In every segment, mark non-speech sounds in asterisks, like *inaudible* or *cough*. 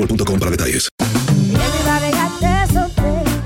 boostmobile.com para detalles.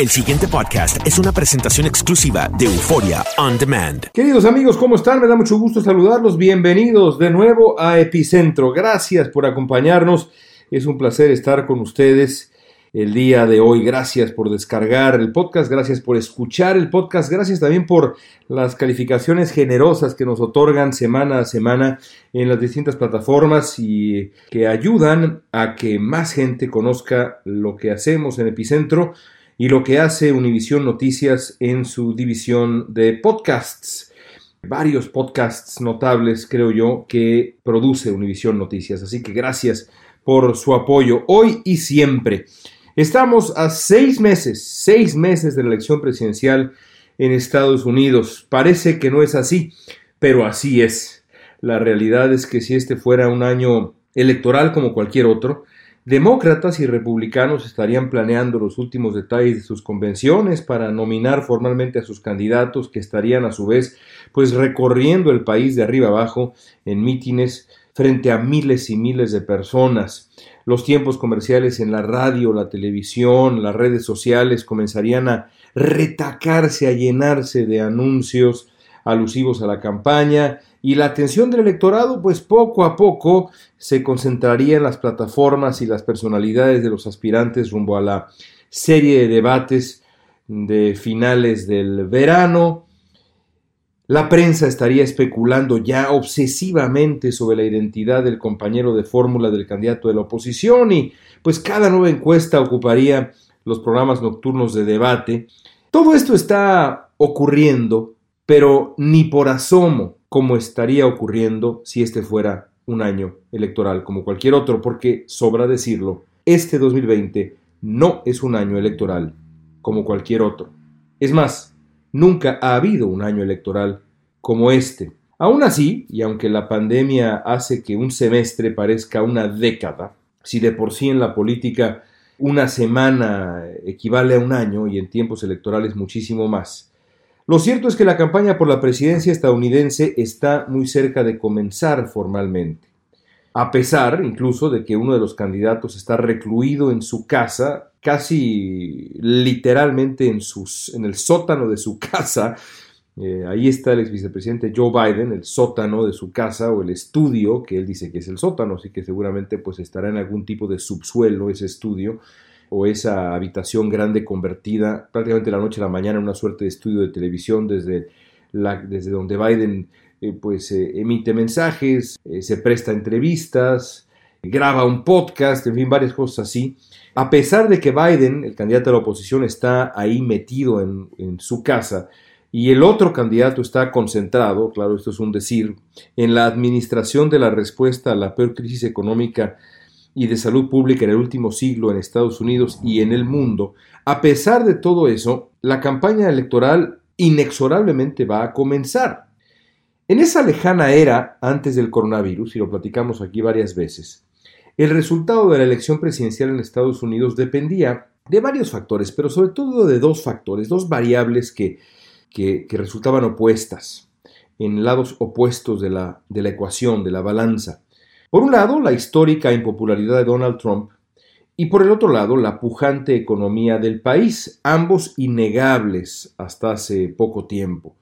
El siguiente podcast es una presentación exclusiva de Euforia On Demand. Queridos amigos, ¿cómo están? Me da mucho gusto saludarlos. Bienvenidos de nuevo a Epicentro. Gracias por acompañarnos. Es un placer estar con ustedes el día de hoy. Gracias por descargar el podcast, gracias por escuchar el podcast, gracias también por las calificaciones generosas que nos otorgan semana a semana en las distintas plataformas y que ayudan a que más gente conozca lo que hacemos en Epicentro y lo que hace Univisión Noticias en su división de podcasts. Varios podcasts notables, creo yo, que produce Univisión Noticias. Así que gracias por su apoyo hoy y siempre. Estamos a seis meses, seis meses de la elección presidencial en Estados Unidos. Parece que no es así, pero así es. La realidad es que si este fuera un año electoral como cualquier otro, Demócratas y republicanos estarían planeando los últimos detalles de sus convenciones para nominar formalmente a sus candidatos que estarían a su vez pues recorriendo el país de arriba abajo en mítines frente a miles y miles de personas. Los tiempos comerciales en la radio, la televisión, las redes sociales comenzarían a retacarse, a llenarse de anuncios alusivos a la campaña y la atención del electorado pues poco a poco se concentraría en las plataformas y las personalidades de los aspirantes rumbo a la serie de debates de finales del verano. La prensa estaría especulando ya obsesivamente sobre la identidad del compañero de fórmula del candidato de la oposición y pues cada nueva encuesta ocuparía los programas nocturnos de debate. Todo esto está ocurriendo, pero ni por asomo como estaría ocurriendo si este fuera un año electoral como cualquier otro, porque sobra decirlo, este 2020 no es un año electoral como cualquier otro. Es más, nunca ha habido un año electoral como este. Aún así, y aunque la pandemia hace que un semestre parezca una década, si de por sí en la política una semana equivale a un año y en tiempos electorales muchísimo más, lo cierto es que la campaña por la presidencia estadounidense está muy cerca de comenzar formalmente. A pesar incluso de que uno de los candidatos está recluido en su casa, casi literalmente en, el sótano de su *laughs* casa, eh, ahí está el ex vicepresidente Joe Biden, el sótano de su casa o el estudio, que él dice que es el sótano, así que seguramente pues estará en algún tipo de subsuelo ese estudio o esa habitación grande convertida prácticamente la noche a la mañana en una suerte de estudio de televisión desde, la, desde donde Biden eh, pues eh, emite mensajes, eh, se presta entrevistas, graba un podcast, en fin, varias cosas así. A pesar de que Biden, el candidato de la oposición, está ahí metido en, en su casa, y el otro candidato está concentrado, claro, esto es un decir, en la administración de la respuesta a la peor crisis económica y de salud pública en el último siglo en Estados Unidos y en el mundo, a pesar de todo eso, la campaña electoral inexorablemente va a comenzar. En esa lejana era antes del coronavirus, y lo platicamos aquí varias veces, el resultado de la elección presidencial en Estados Unidos dependía de varios factores, pero sobre todo de dos factores, dos variables que, que, resultaban opuestas, en lados opuestos de la, de la ecuación, de la balanza. Por un lado, la histórica impopularidad de Donald Trump y por el otro lado, la pujante economía del país, ambos innegables hasta hace poco tiempo.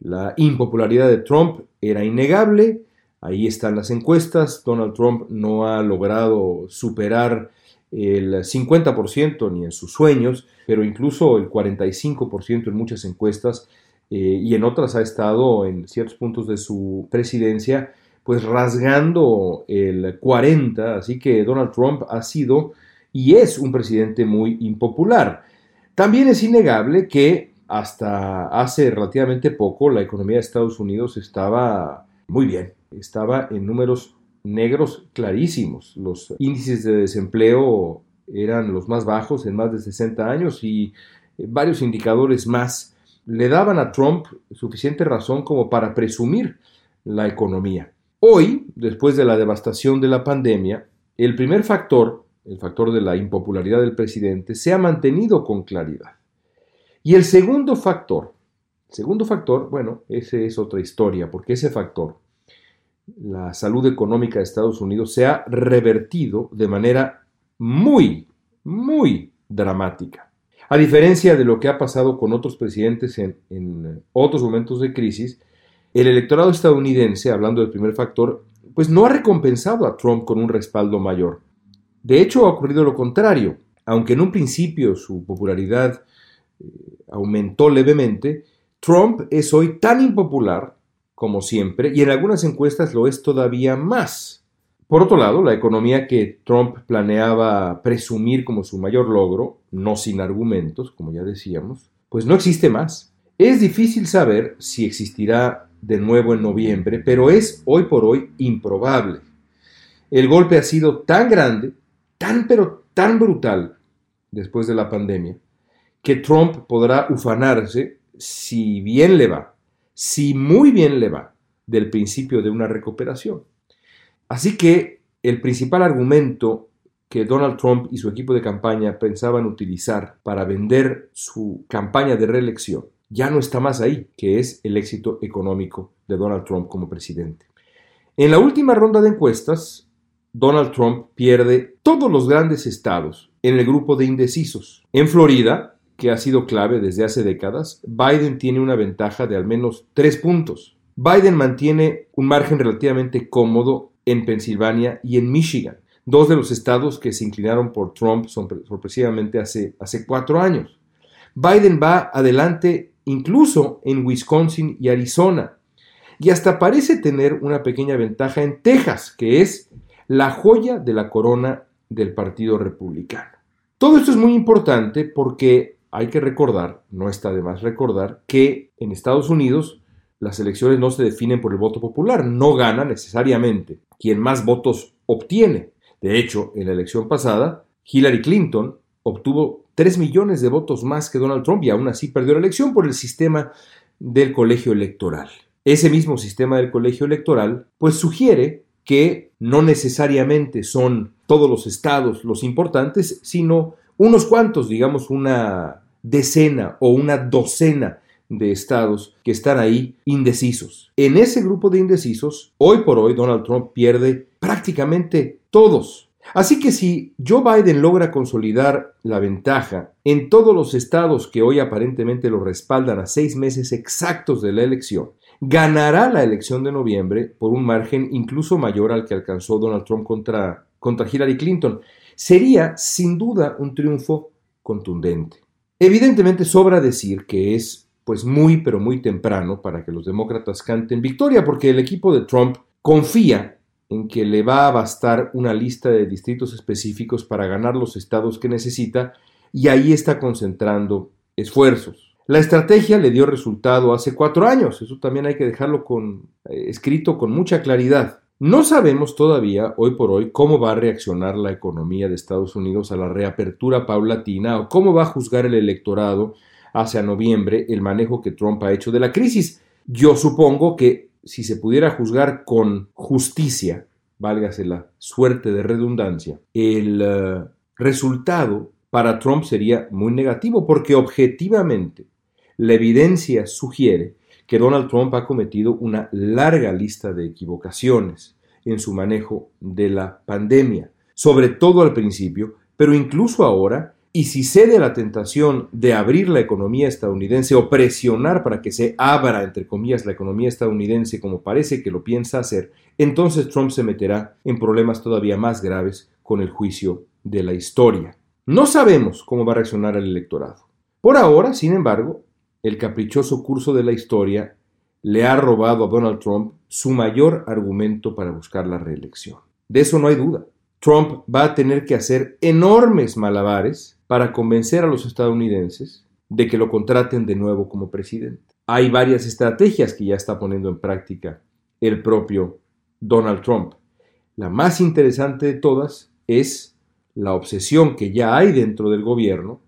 La impopularidad de Trump era innegable, ahí están las encuestas, Donald Trump no ha logrado superar el 50% ni en sus sueños, pero incluso el 45% en muchas encuestas eh, y en otras ha estado en ciertos puntos de su presidencia pues rasgando el 40, así que Donald Trump ha sido y es un presidente muy impopular. También es innegable que hasta hace relativamente poco la economía de Estados Unidos estaba muy bien, estaba en números negros clarísimos. Los índices de desempleo eran los más bajos en más de 60 años y varios indicadores más le daban a Trump suficiente razón como para presumir la economía. Hoy, después de la devastación de la pandemia, el primer factor el factor de la impopularidad del presidente, se ha mantenido con claridad. Y el segundo factor, segundo factor, bueno, ese es otra historia, porque ese factor, la salud económica de Estados Unidos, se ha revertido de manera muy, muy dramática. A diferencia de lo que ha pasado con otros presidentes en, en otros momentos de crisis, el electorado estadounidense, hablando del primer factor, pues no ha recompensado a Trump con un respaldo mayor. De hecho, ha ocurrido lo contrario. Aunque en un principio su popularidad eh, aumentó levemente, Trump es hoy tan impopular como siempre y en algunas encuestas lo es todavía más. Por otro lado, la economía que Trump planeaba presumir como su mayor logro, no sin argumentos, como ya decíamos, pues no existe más. Es difícil saber si existirá de nuevo en noviembre, pero es hoy por hoy improbable. El golpe ha sido tan grande tan pero tan brutal después de la pandemia que Trump podrá ufanarse si bien le va, si muy bien le va, del principio de una recuperación. Así que el principal argumento que Donald Trump y su equipo de campaña pensaban utilizar para vender su campaña de reelección ya no está más ahí, que es el éxito económico de Donald Trump como presidente. En la última ronda de encuestas, Donald Trump pierde todos los grandes estados en el grupo de indecisos. En Florida, que ha sido clave desde hace décadas, Biden tiene una ventaja de al menos tres puntos. Biden mantiene un margen relativamente cómodo en Pensilvania y en Michigan, dos de los estados que se inclinaron por Trump sorpresivamente hace, hace cuatro años. Biden va adelante incluso en Wisconsin y Arizona, y hasta parece tener una pequeña ventaja en Texas, que es la joya de la corona del Partido Republicano. Todo esto es muy importante porque hay que recordar, no está de más recordar, que en Estados Unidos las elecciones no se definen por el voto popular, no gana necesariamente quien más votos obtiene. De hecho, en la elección pasada, Hillary Clinton obtuvo 3 millones de votos más que Donald Trump y aún así perdió la elección por el sistema del colegio electoral. Ese mismo sistema del colegio electoral pues sugiere que no necesariamente son todos los estados los importantes, sino unos cuantos, digamos una decena o una docena de estados que están ahí indecisos. En ese grupo de indecisos, hoy por hoy Donald Trump pierde prácticamente todos. Así que si Joe Biden logra consolidar la ventaja en todos los estados que hoy aparentemente lo respaldan a seis meses exactos de la elección, ganará la elección de noviembre por un margen incluso mayor al que alcanzó Donald Trump contra, contra Hillary Clinton. Sería sin duda un triunfo contundente. Evidentemente sobra decir que es pues muy pero muy temprano para que los demócratas canten victoria porque el equipo de Trump confía en que le va a bastar una lista de distritos específicos para ganar los estados que necesita y ahí está concentrando esfuerzos. La estrategia le dio resultado hace cuatro años, eso también hay que dejarlo con, eh, escrito con mucha claridad. No sabemos todavía, hoy por hoy, cómo va a reaccionar la economía de Estados Unidos a la reapertura paulatina o cómo va a juzgar el electorado hacia noviembre el manejo que Trump ha hecho de la crisis. Yo supongo que si se pudiera juzgar con justicia, válgase la suerte de redundancia, el uh, resultado para Trump sería muy negativo porque objetivamente la evidencia sugiere que Donald Trump ha cometido una larga lista de equivocaciones en su manejo de la pandemia, sobre todo al principio, pero incluso ahora, y si cede a la tentación de abrir la economía estadounidense o presionar para que se abra, entre comillas, la economía estadounidense como parece que lo piensa hacer, entonces Trump se meterá en problemas todavía más graves con el juicio de la historia. No sabemos cómo va a reaccionar el electorado. Por ahora, sin embargo, el caprichoso curso de la historia le ha robado a Donald Trump su mayor argumento para buscar la reelección. De eso no hay duda. Trump va a tener que hacer enormes malabares para convencer a los estadounidenses de que lo contraten de nuevo como presidente. Hay varias estrategias que ya está poniendo en práctica el propio Donald Trump. La más interesante de todas es la obsesión que ya hay dentro del gobierno.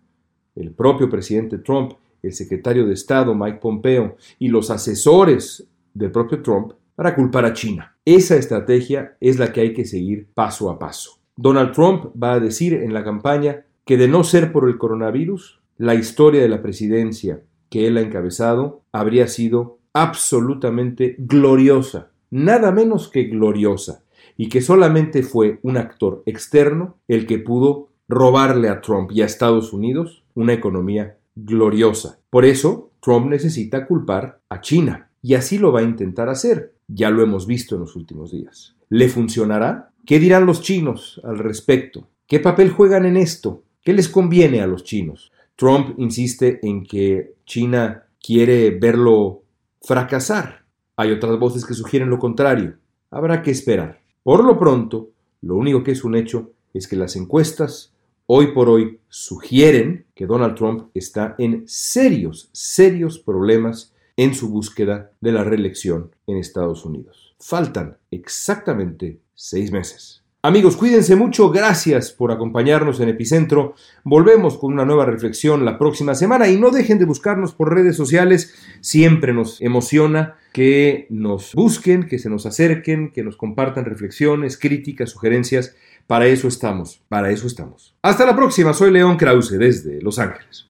El propio presidente Trump el secretario de Estado Mike Pompeo y los asesores del propio Trump para culpar a China. Esa estrategia es la que hay que seguir paso a paso. Donald Trump va a decir en la campaña que de no ser por el coronavirus, la historia de la presidencia que él ha encabezado habría sido absolutamente gloriosa, nada menos que gloriosa, y que solamente fue un actor externo el que pudo robarle a Trump y a Estados Unidos una economía gloriosa. Por eso, Trump necesita culpar a China, y así lo va a intentar hacer. Ya lo hemos visto en los últimos días. ¿Le funcionará? ¿Qué dirán los chinos al respecto? ¿Qué papel juegan en esto? ¿Qué les conviene a los chinos? Trump insiste en que China quiere verlo fracasar. Hay otras voces que sugieren lo contrario. Habrá que esperar. Por lo pronto, lo único que es un hecho es que las encuestas hoy por hoy sugieren que Donald Trump está en serios, serios problemas en su búsqueda de la reelección en Estados Unidos. Faltan exactamente seis meses. Amigos, cuídense mucho, gracias por acompañarnos en Epicentro. Volvemos con una nueva reflexión la próxima semana y no dejen de buscarnos por redes sociales, siempre nos emociona que nos busquen, que se nos acerquen, que nos compartan reflexiones, críticas, sugerencias para eso estamos, para eso estamos. Hasta la próxima, soy León Krause desde Los Ángeles.